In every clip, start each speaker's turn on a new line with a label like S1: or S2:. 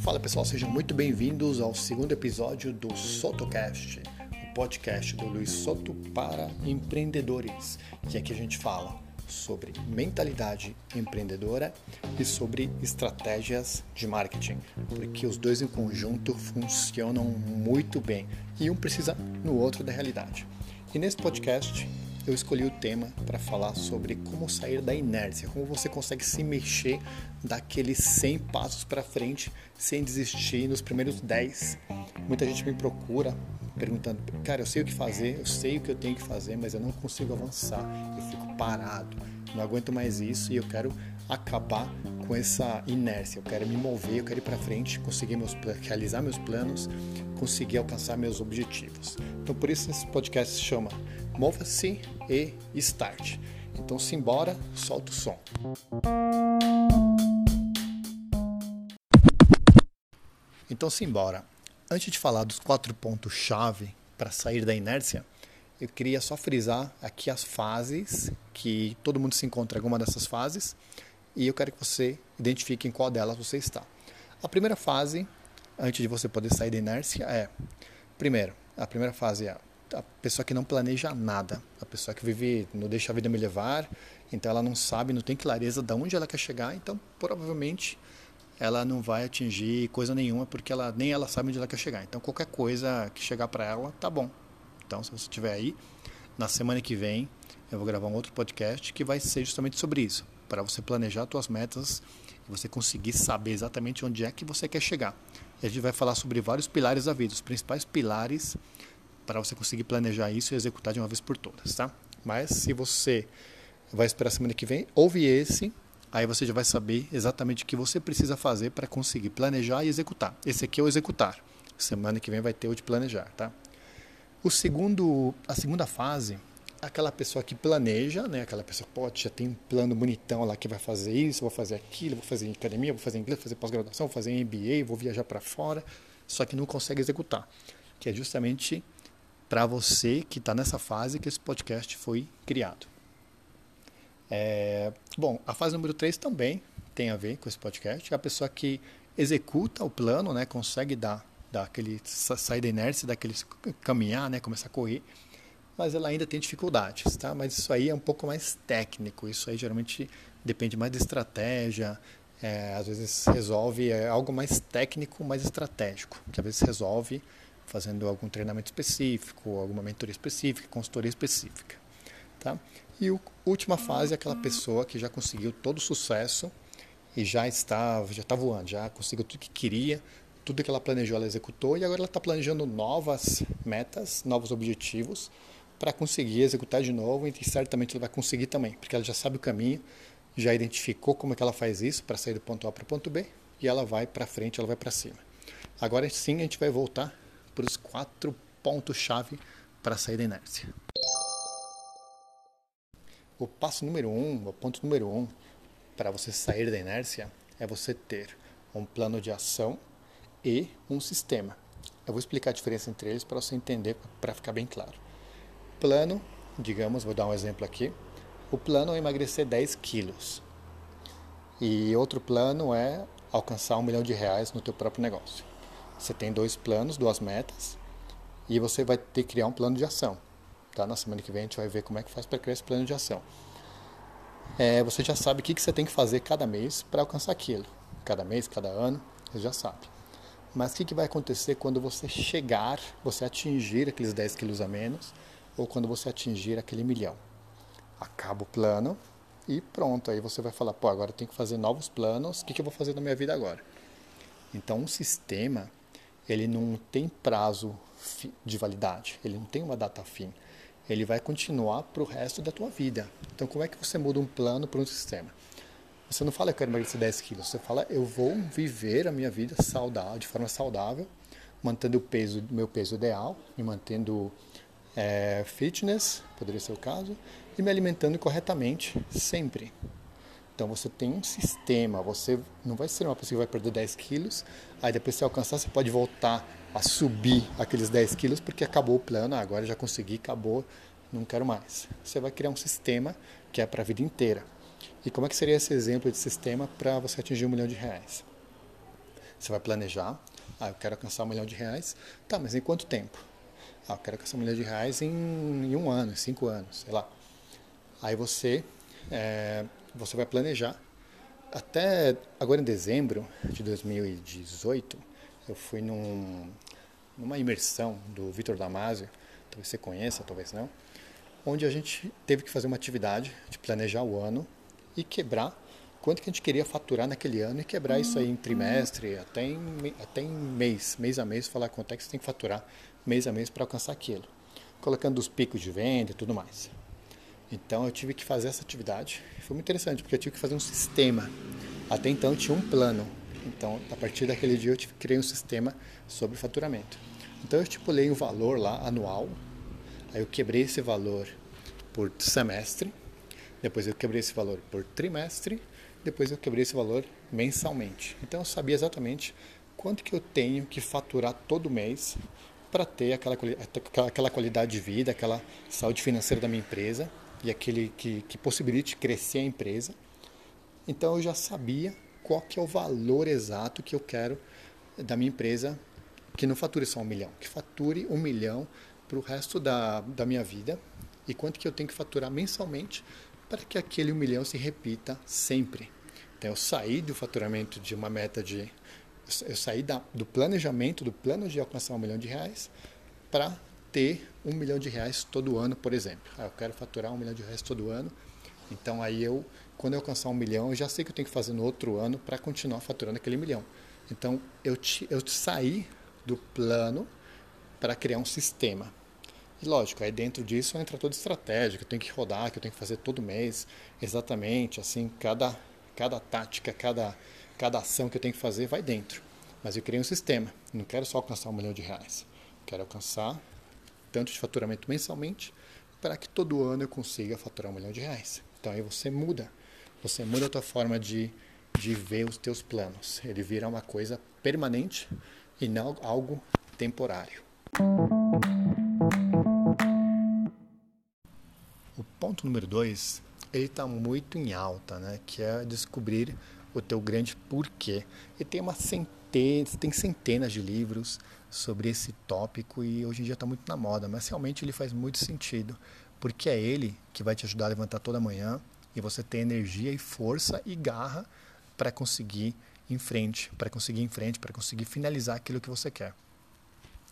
S1: Fala pessoal, sejam muito bem-vindos ao segundo episódio do SotoCast, o podcast do Luiz Soto para empreendedores, que aqui a gente fala sobre mentalidade empreendedora e sobre estratégias de marketing, porque os dois em conjunto funcionam muito bem e um precisa no outro da realidade. E nesse podcast eu escolhi o tema para falar sobre como sair da inércia, como você consegue se mexer daqueles 100 passos para frente sem desistir nos primeiros 10. Muita gente me procura perguntando, cara, eu sei o que fazer, eu sei o que eu tenho que fazer, mas eu não consigo avançar, eu fico parado, não aguento mais isso e eu quero acabar com essa inércia, eu quero me mover, eu quero ir para frente, conseguir meus, realizar meus planos, conseguir alcançar meus objetivos. Então por isso esse podcast se chama Mova-se e Start. Então simbora, solta o som. Então simbora. Antes de falar dos quatro pontos-chave para sair da inércia, eu queria só frisar aqui as fases, que todo mundo se encontra em alguma dessas fases, e eu quero que você identifique em qual delas você está. A primeira fase, antes de você poder sair da inércia, é: primeiro, a primeira fase é a pessoa que não planeja nada, a pessoa que vive, não deixa a vida me levar, então ela não sabe, não tem clareza de onde ela quer chegar, então provavelmente ela não vai atingir coisa nenhuma porque ela nem ela sabe onde ela quer chegar. Então qualquer coisa que chegar para ela, tá bom. Então se você estiver aí, na semana que vem eu vou gravar um outro podcast que vai ser justamente sobre isso, para você planejar suas metas e você conseguir saber exatamente onde é que você quer chegar. E a gente vai falar sobre vários pilares da vida, os principais pilares para você conseguir planejar isso e executar de uma vez por todas, tá? Mas se você vai esperar semana que vem, ouve esse Aí você já vai saber exatamente o que você precisa fazer para conseguir planejar e executar. Esse aqui é o executar. Semana que vem vai ter o de planejar, tá? O segundo, a segunda fase, aquela pessoa que planeja, né? Aquela pessoa, pode já tem um plano bonitão lá que vai fazer isso, vou fazer aquilo, vou fazer academia, vou fazer inglês, vou fazer pós-graduação, vou fazer MBA, vou viajar para fora, só que não consegue executar. Que é justamente para você que está nessa fase que esse podcast foi criado. É, bom, a fase número 3 também tem a ver com esse podcast. É a pessoa que executa o plano, né, consegue dar, dar aquele, sair da inércia, daquele caminhar, né, começar a correr, mas ela ainda tem dificuldades, tá? Mas isso aí é um pouco mais técnico, isso aí geralmente depende mais de estratégia, é, às vezes resolve é algo mais técnico, mais estratégico, que às vezes resolve fazendo algum treinamento específico, alguma mentoria específica, consultoria específica, tá? E a última fase é aquela pessoa que já conseguiu todo o sucesso e já está, já está voando, já conseguiu tudo que queria, tudo que ela planejou ela executou e agora ela está planejando novas metas, novos objetivos para conseguir executar de novo e certamente ela vai conseguir também, porque ela já sabe o caminho, já identificou como é que ela faz isso para sair do ponto A para o ponto B e ela vai para frente, ela vai para cima. Agora sim a gente vai voltar para os quatro pontos-chave para sair da inércia. O passo número um, o ponto número um para você sair da inércia é você ter um plano de ação e um sistema. Eu vou explicar a diferença entre eles para você entender, para ficar bem claro. Plano, digamos, vou dar um exemplo aqui. O plano é emagrecer 10 quilos. E outro plano é alcançar um milhão de reais no teu próprio negócio. Você tem dois planos, duas metas, e você vai ter que criar um plano de ação. Tá? Na semana que vem a gente vai ver como é que faz para criar esse plano de ação. É, você já sabe o que, que você tem que fazer cada mês para alcançar aquilo. Cada mês, cada ano, você já sabe. Mas o que, que vai acontecer quando você chegar, você atingir aqueles 10 quilos a menos, ou quando você atingir aquele milhão? Acaba o plano e pronto. Aí você vai falar, pô, agora eu tenho que fazer novos planos, o que, que eu vou fazer na minha vida agora? Então, um sistema, ele não tem prazo de validade, ele não tem uma data fim ele vai continuar para o resto da tua vida. Então, como é que você muda um plano para um sistema? Você não fala, eu quero emagrecer 10 quilos. Você fala, eu vou viver a minha vida saudável, de forma saudável, mantendo o peso, meu peso ideal, me mantendo é, fitness, poderia ser o caso, e me alimentando corretamente sempre. Então você tem um sistema, você não vai ser uma pessoa que vai perder 10 quilos, aí depois você alcançar, você pode voltar a subir aqueles 10 quilos porque acabou o plano, ah, agora já consegui, acabou, não quero mais. Você vai criar um sistema que é para a vida inteira. E como é que seria esse exemplo de sistema para você atingir um milhão de reais? Você vai planejar, ah, eu quero alcançar um milhão de reais, tá, mas em quanto tempo? Ah, eu quero alcançar um milhão de reais em, em um ano, em cinco anos, sei lá. Aí você, é, você vai planejar. Até agora em dezembro de 2018, eu fui num, numa imersão do Vitor Damasio, talvez você conheça, talvez não, onde a gente teve que fazer uma atividade de planejar o ano e quebrar quanto que a gente queria faturar naquele ano e quebrar isso aí em trimestre, até em, até em mês, mês a mês, falar quanto é que você tem que faturar mês a mês para alcançar aquilo, colocando os picos de venda e tudo mais. Então eu tive que fazer essa atividade. Foi muito interessante porque eu tive que fazer um sistema. Até então eu tinha um plano. Então a partir daquele dia eu tive, criei um sistema sobre faturamento. Então eu estipulei um valor lá anual. Aí eu quebrei esse valor por semestre. Depois eu quebrei esse valor por trimestre. Depois eu quebrei esse valor mensalmente. Então eu sabia exatamente quanto que eu tenho que faturar todo mês para ter aquela, aquela qualidade de vida, aquela saúde financeira da minha empresa e aquele que, que possibilite crescer a empresa. Então eu já sabia qual que é o valor exato que eu quero da minha empresa que não fature só um milhão, que fature um milhão para o resto da, da minha vida e quanto que eu tenho que faturar mensalmente para que aquele um milhão se repita sempre. Então eu saí do faturamento de uma meta de eu saí da, do planejamento, do plano de alcançar um milhão de reais para ter um milhão de reais todo ano, por exemplo. Ah, eu quero faturar um milhão de reais todo ano. Então aí eu, quando eu alcançar um milhão, eu já sei que eu tenho que fazer no outro ano para continuar faturando aquele milhão. Então eu, te, eu saí do plano para criar um sistema. E lógico, aí dentro disso entra toda estratégia que eu tenho que rodar, que eu tenho que fazer todo mês, exatamente, assim, cada, cada tática, cada, cada ação que eu tenho que fazer vai dentro. Mas eu criei um sistema, não quero só alcançar um milhão de reais, quero alcançar tanto de faturamento mensalmente para que todo ano eu consiga faturar um milhão de reais. Então aí você muda, você muda a tua forma de, de ver os teus planos. Ele vira uma coisa permanente e não algo temporário. O ponto número dois, ele está muito em alta, né? Que é descobrir o teu grande porquê. E tem uma centena, tem centenas de livros sobre esse tópico e hoje em dia está muito na moda, mas realmente ele faz muito sentido, porque é ele que vai te ajudar a levantar toda manhã e você ter energia e força e garra para conseguir em frente, para conseguir em frente, para conseguir finalizar aquilo que você quer.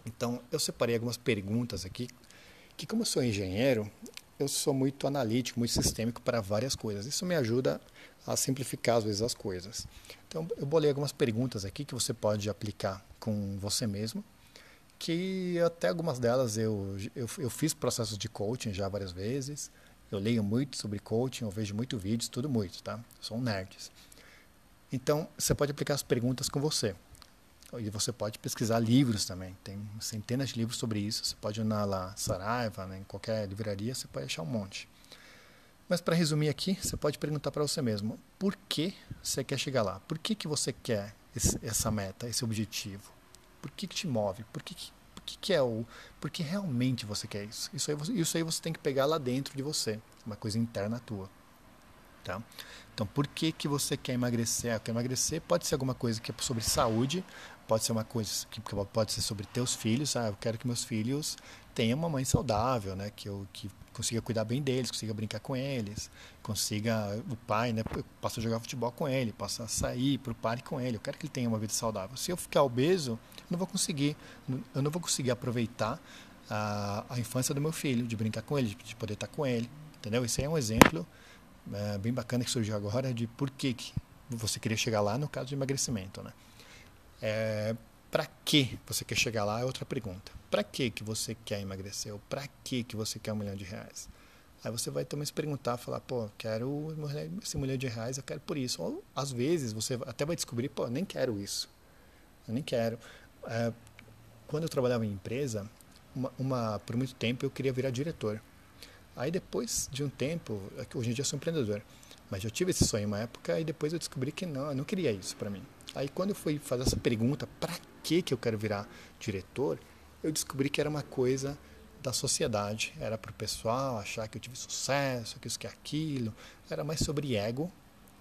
S1: Então, eu separei algumas perguntas aqui, que como eu sou engenheiro, eu sou muito analítico, muito sistêmico para várias coisas. Isso me ajuda a simplificar às vezes as coisas. Então, eu bolei algumas perguntas aqui que você pode aplicar com você mesmo, que até algumas delas eu, eu, eu fiz processos de coaching já várias vezes, eu leio muito sobre coaching, eu vejo muito vídeos, tudo muito, tá? Sou um nerd. Então, você pode aplicar as perguntas com você. E você pode pesquisar livros também. Tem centenas de livros sobre isso. Você pode ir na lá, Saraiva, né, em qualquer livraria, você pode achar um monte. Mas para resumir aqui, você pode perguntar para você mesmo: por que você quer chegar lá? Por que, que você quer esse, essa meta, esse objetivo? Por que, que te move? Por que, por que, que é o. Por que realmente você quer isso? Isso aí, isso aí você tem que pegar lá dentro de você, uma coisa interna tua. Tá? Então, por que, que você quer emagrecer? Quer emagrecer pode ser alguma coisa que é sobre saúde, pode ser uma coisa que pode ser sobre teus filhos. Ah, eu quero que meus filhos tenham uma mãe saudável, né? Que eu que consiga cuidar bem deles, consiga brincar com eles, consiga o pai, né? Possa jogar futebol com ele, possa sair para o parque com ele. Eu quero que ele tenha uma vida saudável. Se eu ficar obeso, eu não vou conseguir, eu não vou conseguir aproveitar a, a infância do meu filho, de brincar com ele, de poder estar com ele, entendeu? Isso aí é um exemplo é, bem bacana que surgiu agora de por que, que você queria chegar lá no caso de emagrecimento, né? É, para que você quer chegar lá é outra pergunta. Para que que você quer emagrecer? Ou para que que você quer um milhão de reais? Aí você vai também se perguntar, falar, pô, quero esse milhão de reais, eu quero por isso. Ou às vezes você até vai descobrir, pô, nem quero isso. Eu nem quero. É, quando eu trabalhava em empresa, uma, uma, por muito tempo eu queria virar diretor. Aí depois de um tempo, hoje em dia eu sou empreendedor, mas eu tive esse sonho uma época e depois eu descobri que não, eu não queria isso para mim. Aí quando eu fui fazer essa pergunta, para que que eu quero virar diretor? Eu descobri que era uma coisa da sociedade. Era para o pessoal achar que eu tive sucesso, que isso, que aquilo. Era mais sobre ego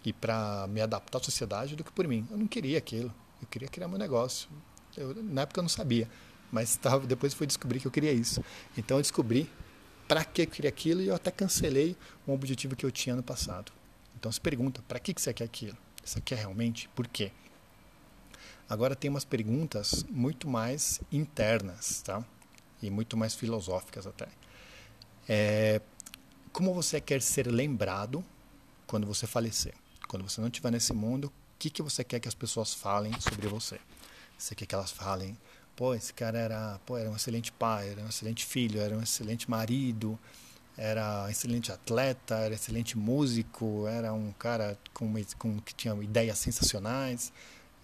S1: e para me adaptar à sociedade do que por mim. Eu não queria aquilo. Eu queria criar meu negócio. Eu, na época eu não sabia, mas tava, depois fui descobrir que eu queria isso. Então eu descobri para que eu queria aquilo e eu até cancelei um objetivo que eu tinha no passado. Então se pergunta, para que, que você quer aquilo? Você quer realmente? Por quê? Agora tem umas perguntas muito mais internas, tá? E muito mais filosóficas até. É, como você quer ser lembrado quando você falecer? Quando você não estiver nesse mundo, o que, que você quer que as pessoas falem sobre você? Você quer que elas falem, pô, esse cara era, pô, era um excelente pai, era um excelente filho, era um excelente marido, era um excelente atleta, era um excelente músico, era um cara com, com que tinha ideias sensacionais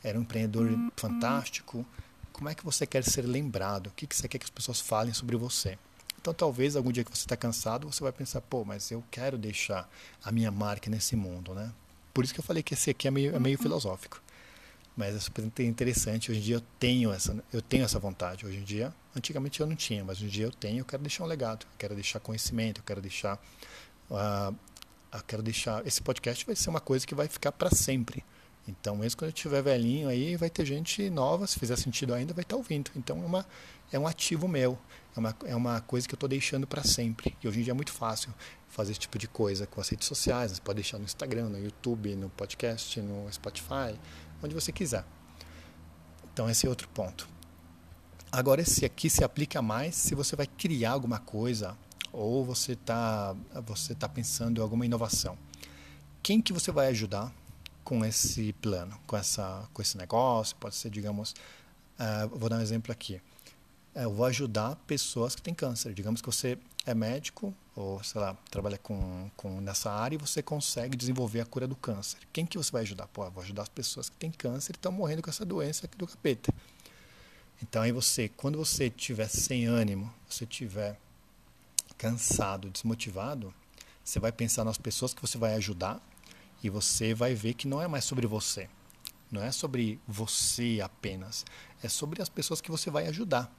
S1: era um empreendedor uhum. fantástico. Como é que você quer ser lembrado? O que você quer que as pessoas falem sobre você? Então, talvez algum dia que você está cansado, você vai pensar, pô, mas eu quero deixar a minha marca nesse mundo, né? Por isso que eu falei que esse aqui é meio, é meio uhum. filosófico. Mas é interessante. Hoje em dia eu tenho essa, eu tenho essa vontade. Hoje em dia, antigamente eu não tinha, mas hoje em dia eu tenho. Eu quero deixar um legado. Eu quero deixar conhecimento. Eu quero deixar, uh, eu quero deixar. Esse podcast vai ser uma coisa que vai ficar para sempre. Então, mesmo quando eu estiver velhinho aí, vai ter gente nova, se fizer sentido ainda, vai estar ouvindo. Então, é, uma, é um ativo meu, é uma, é uma coisa que eu estou deixando para sempre. E hoje em dia é muito fácil fazer esse tipo de coisa com as redes sociais. Você pode deixar no Instagram, no YouTube, no podcast, no Spotify, onde você quiser. Então, esse é outro ponto. Agora, esse aqui se aplica mais se você vai criar alguma coisa ou você está você tá pensando em alguma inovação. Quem que você vai ajudar com esse plano, com, essa, com esse negócio. Pode ser, digamos, uh, vou dar um exemplo aqui. Uh, eu vou ajudar pessoas que têm câncer. Digamos que você é médico ou, sei lá, trabalha com, com nessa área e você consegue desenvolver a cura do câncer. Quem que você vai ajudar? Pô, vou ajudar as pessoas que têm câncer e estão morrendo com essa doença aqui do capeta. Então aí você, quando você tiver sem ânimo, você tiver cansado, desmotivado, você vai pensar nas pessoas que você vai ajudar e você vai ver que não é mais sobre você. Não é sobre você apenas. É sobre as pessoas que você vai ajudar.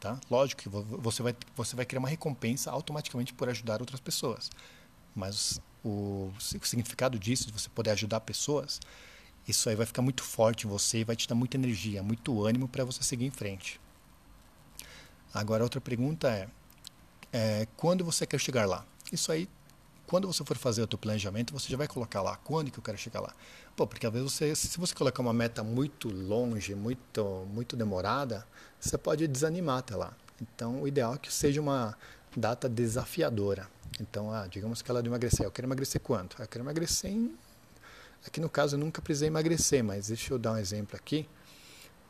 S1: Tá? Lógico que você vai, você vai criar uma recompensa automaticamente por ajudar outras pessoas. Mas o, o significado disso, de você poder ajudar pessoas, isso aí vai ficar muito forte em você e vai te dar muita energia, muito ânimo para você seguir em frente. Agora, outra pergunta é, é: quando você quer chegar lá? Isso aí quando você for fazer o teu planejamento, você já vai colocar lá quando que eu quero chegar lá. Pô, porque às vezes você, se você colocar uma meta muito longe, muito muito demorada, você pode desanimar até lá. Então, o ideal é que seja uma data desafiadora. Então, ah, digamos que ela de emagrecer, eu quero emagrecer quanto? Eu quero emagrecer em Aqui no caso eu nunca precisei emagrecer, mas deixa eu dar um exemplo aqui.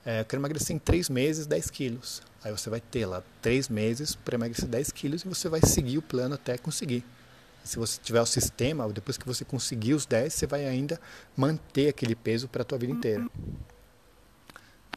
S1: É, eu quero emagrecer em 3 meses 10 quilos. Aí você vai ter lá 3 meses para emagrecer 10 quilos e você vai seguir o plano até conseguir se você tiver o sistema, depois que você conseguir os 10, você vai ainda manter aquele peso para a tua vida inteira.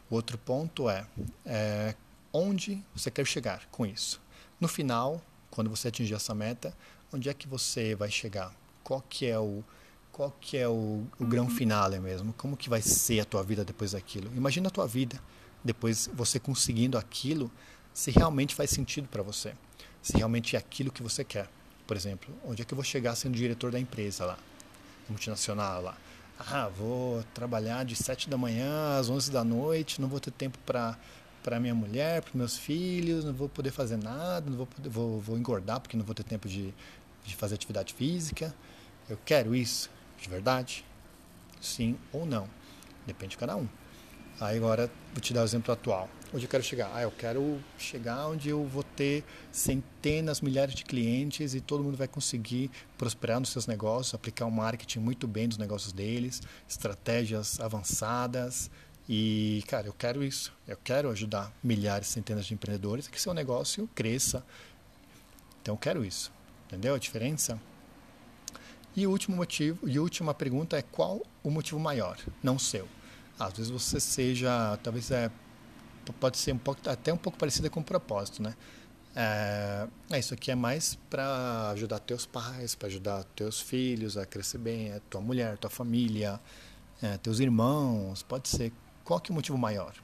S1: O outro ponto é, é onde você quer chegar com isso. No final, quando você atingir essa meta, onde é que você vai chegar? Qual que é o qual que é o, o grão uhum. final mesmo? Como que vai ser a tua vida depois daquilo? Imagina a tua vida depois você conseguindo aquilo, se realmente faz sentido para você, se realmente é aquilo que você quer por exemplo, onde é que eu vou chegar sendo diretor da empresa lá, multinacional lá? Ah, vou trabalhar de 7 da manhã às 11 da noite, não vou ter tempo para para minha mulher, para meus filhos, não vou poder fazer nada, não vou poder, vou, vou engordar porque não vou ter tempo de, de fazer atividade física. Eu quero isso, de verdade? Sim ou não? Depende de cada um. Aí agora vou te dar o exemplo atual. Onde eu quero chegar? Ah, eu quero chegar onde eu vou ter centenas, milhares de clientes e todo mundo vai conseguir prosperar nos seus negócios, aplicar o um marketing muito bem nos negócios deles, estratégias avançadas. E, cara, eu quero isso. Eu quero ajudar milhares, centenas de empreendedores a que seu negócio cresça. Então, eu quero isso. Entendeu a diferença? E o último motivo, e última pergunta é qual o motivo maior, não seu. Às vezes você seja, talvez é pode ser um pouco, até um pouco parecida com o propósito, né? É, é isso aqui é mais para ajudar teus pais, para ajudar teus filhos a crescer bem, a tua mulher, tua família, é, teus irmãos, pode ser. Qual que é o motivo maior?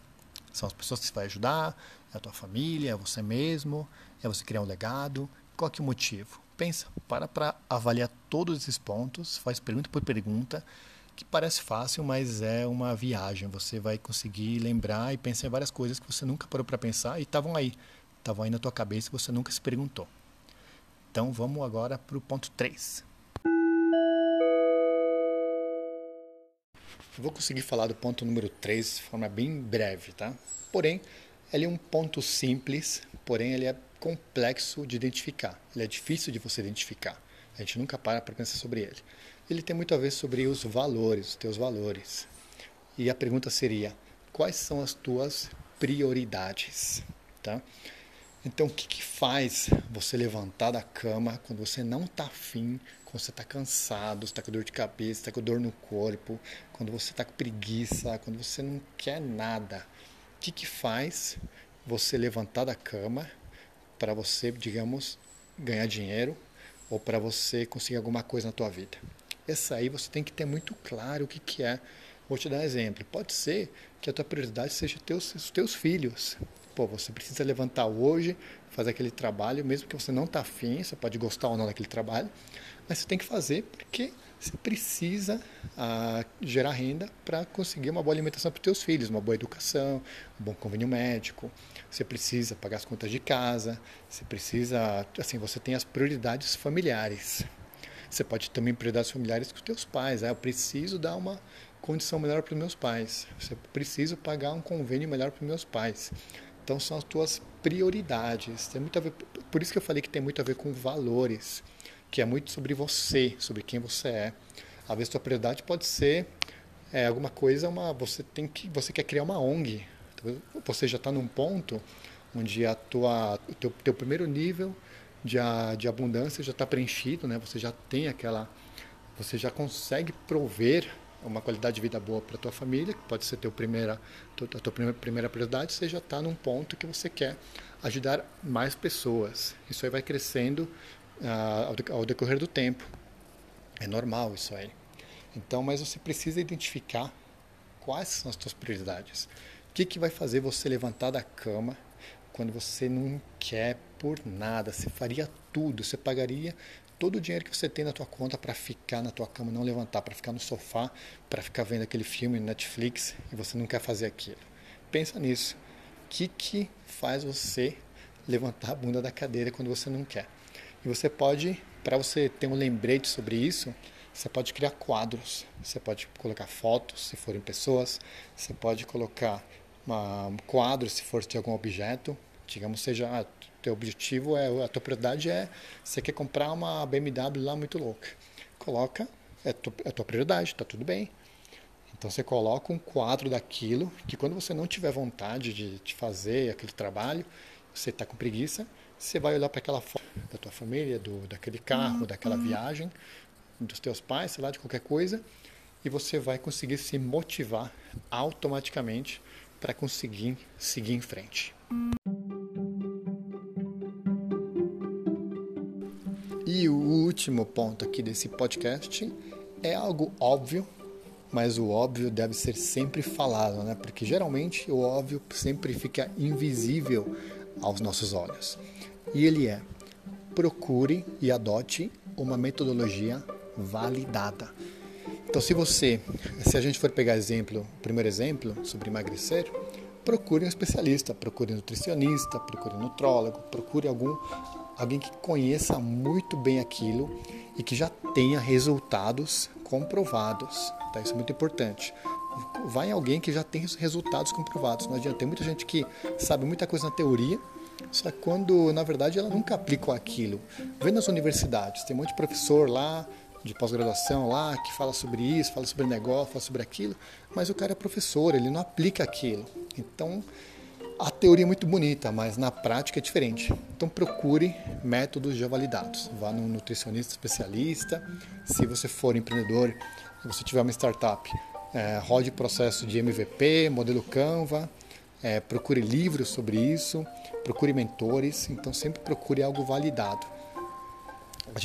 S1: São as pessoas que você vai ajudar, é a tua família, é você mesmo, é você criar um legado. Qual que é o motivo? Pensa, para para avaliar todos esses pontos, faz pergunta por pergunta, que parece fácil, mas é uma viagem. Você vai conseguir lembrar e pensar em várias coisas que você nunca parou para pensar e estavam aí. Estavam aí na tua cabeça e você nunca se perguntou. Então vamos agora para o ponto 3. vou conseguir falar do ponto número 3 de forma bem breve, tá? Porém, ele é um ponto simples, porém ele é complexo de identificar. Ele é difícil de você identificar. A gente nunca para para pensar sobre ele. Ele tem muito a ver sobre os valores, os teus valores. E a pergunta seria: quais são as tuas prioridades, tá? Então, o que, que faz você levantar da cama quando você não está afim, quando você está cansado, está com dor de cabeça, está com dor no corpo, quando você está com preguiça, quando você não quer nada? O que, que faz você levantar da cama para você, digamos, ganhar dinheiro ou para você conseguir alguma coisa na tua vida? Essa aí você tem que ter muito claro o que, que é. Vou te dar um exemplo. Pode ser que a tua prioridade seja teus, os teus filhos pô, você precisa levantar hoje, fazer aquele trabalho, mesmo que você não está afim, você pode gostar ou não daquele trabalho, mas você tem que fazer porque você precisa ah, gerar renda para conseguir uma boa alimentação para os seus filhos, uma boa educação, um bom convênio médico. Você precisa pagar as contas de casa, você precisa, assim, você tem as prioridades familiares. Você pode também prioridades familiares com os teus pais. Ah, eu preciso dar uma condição melhor para os meus pais. Você precisa pagar um convênio melhor para os meus pais. Então são as tuas prioridades. Tem muito a ver, por isso que eu falei que tem muito a ver com valores, que é muito sobre você, sobre quem você é. Às vezes tua prioridade pode ser é, alguma coisa, uma você tem que você quer criar uma ONG. Você já está num ponto onde a tua o teu, teu primeiro nível de, de abundância já está preenchido, né? Você já tem aquela você já consegue prover uma qualidade de vida boa para tua família, que pode ser teu primeira, a tua primeira prioridade, você já está num ponto que você quer ajudar mais pessoas. Isso aí vai crescendo uh, ao decorrer do tempo. É normal isso aí. Então, mas você precisa identificar quais são as tuas prioridades. O que, que vai fazer você levantar da cama quando você não quer por nada? Você faria tudo, você pagaria todo o dinheiro que você tem na tua conta para ficar na tua cama, não levantar, para ficar no sofá, para ficar vendo aquele filme no Netflix e você não quer fazer aquilo. Pensa nisso. O que, que faz você levantar a bunda da cadeira quando você não quer? E você pode, para você ter um lembrete sobre isso, você pode criar quadros, você pode colocar fotos, se forem pessoas, você pode colocar um quadro, se for de algum objeto, digamos, seja ah, teu objetivo é a tua prioridade é você quer comprar uma BMW lá muito louca. Coloca é, tu, é a tua prioridade, tá tudo bem. Então você coloca um quadro daquilo que quando você não tiver vontade de, de fazer aquele trabalho, você está com preguiça, você vai olhar para aquela foto da tua família, do, daquele carro, daquela uhum. viagem, dos teus pais, sei lá, de qualquer coisa, e você vai conseguir se motivar automaticamente para conseguir seguir em frente. Último ponto aqui desse podcast é algo óbvio, mas o óbvio deve ser sempre falado, né? Porque geralmente o óbvio sempre fica invisível aos nossos olhos. E ele é: procure e adote uma metodologia validada. Então, se você, se a gente for pegar exemplo, primeiro exemplo sobre emagrecer, procure um especialista, procure um nutricionista, procure um nutrólogo, procure algum alguém que conheça muito bem aquilo e que já tenha resultados comprovados. Tá? Isso é muito importante. Vai em alguém que já tem resultados comprovados. Não adianta. Tem muita gente que sabe muita coisa na teoria, só que quando, na verdade, ela nunca aplicou aquilo. Vê nas universidades, tem um monte de professor lá, de pós-graduação lá, que fala sobre isso, fala sobre negócio, fala sobre aquilo, mas o cara é professor, ele não aplica aquilo. Então, a teoria é muito bonita, mas na prática é diferente. Então procure métodos já validados. Vá num nutricionista especialista. Se você for empreendedor, se você tiver uma startup, é, rode processo de MVP, modelo Canva, é, procure livros sobre isso, procure mentores. Então sempre procure algo validado.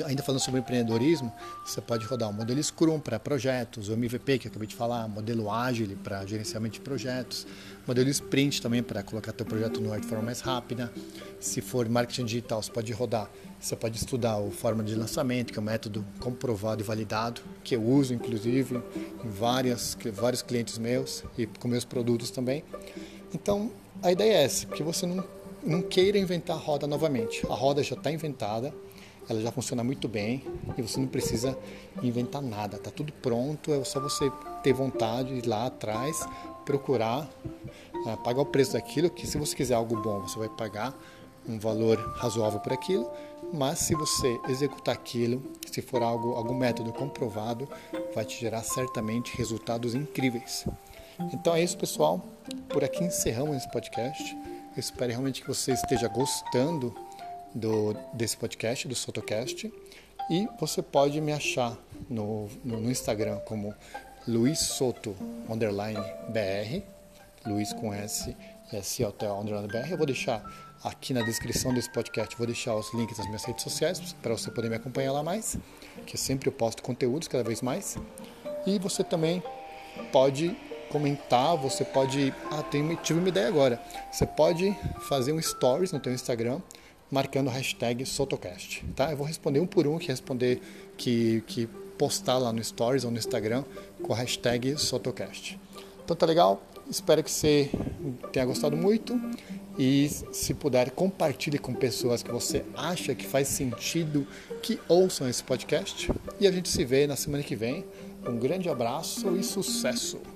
S1: Ainda falando sobre empreendedorismo, você pode rodar o modelo Scrum para projetos, o MVP que eu acabei de falar, modelo Agile para gerenciamento de projetos, modelo Sprint também para colocar teu projeto no ar de forma mais rápida. Se for marketing digital, você pode rodar, você pode estudar o forma de lançamento, que é um método comprovado e validado, que eu uso inclusive em várias, vários clientes meus e com meus produtos também. Então, a ideia é essa, que você não, não queira inventar a roda novamente. A roda já está inventada, ela já funciona muito bem e você não precisa inventar nada, tá tudo pronto, é só você ter vontade de ir lá atrás, procurar, uh, pagar o preço daquilo, que se você quiser algo bom, você vai pagar um valor razoável por aquilo, mas se você executar aquilo, se for algo, algum método comprovado, vai te gerar certamente resultados incríveis. Então é isso, pessoal. Por aqui encerramos esse podcast. Eu espero realmente que você esteja gostando do, desse podcast, do Sotocast. E você pode me achar no, no, no Instagram como Luiz Soto underline BR, Luiz com S S Hotel underline BR. Eu vou deixar aqui na descrição desse podcast, vou deixar os links das minhas redes sociais para você poder me acompanhar lá mais, que sempre eu posto conteúdos cada vez mais. E você também pode comentar, você pode, ah, tem, tive uma ideia agora. Você pode fazer um stories no teu Instagram marcando a hashtag Sotocast. Tá? Eu vou responder um por um que responder que, que postar lá no Stories ou no Instagram com a hashtag Sotocast. Então tá legal? Espero que você tenha gostado muito e se puder compartilhe com pessoas que você acha que faz sentido que ouçam esse podcast e a gente se vê na semana que vem. Um grande abraço e sucesso!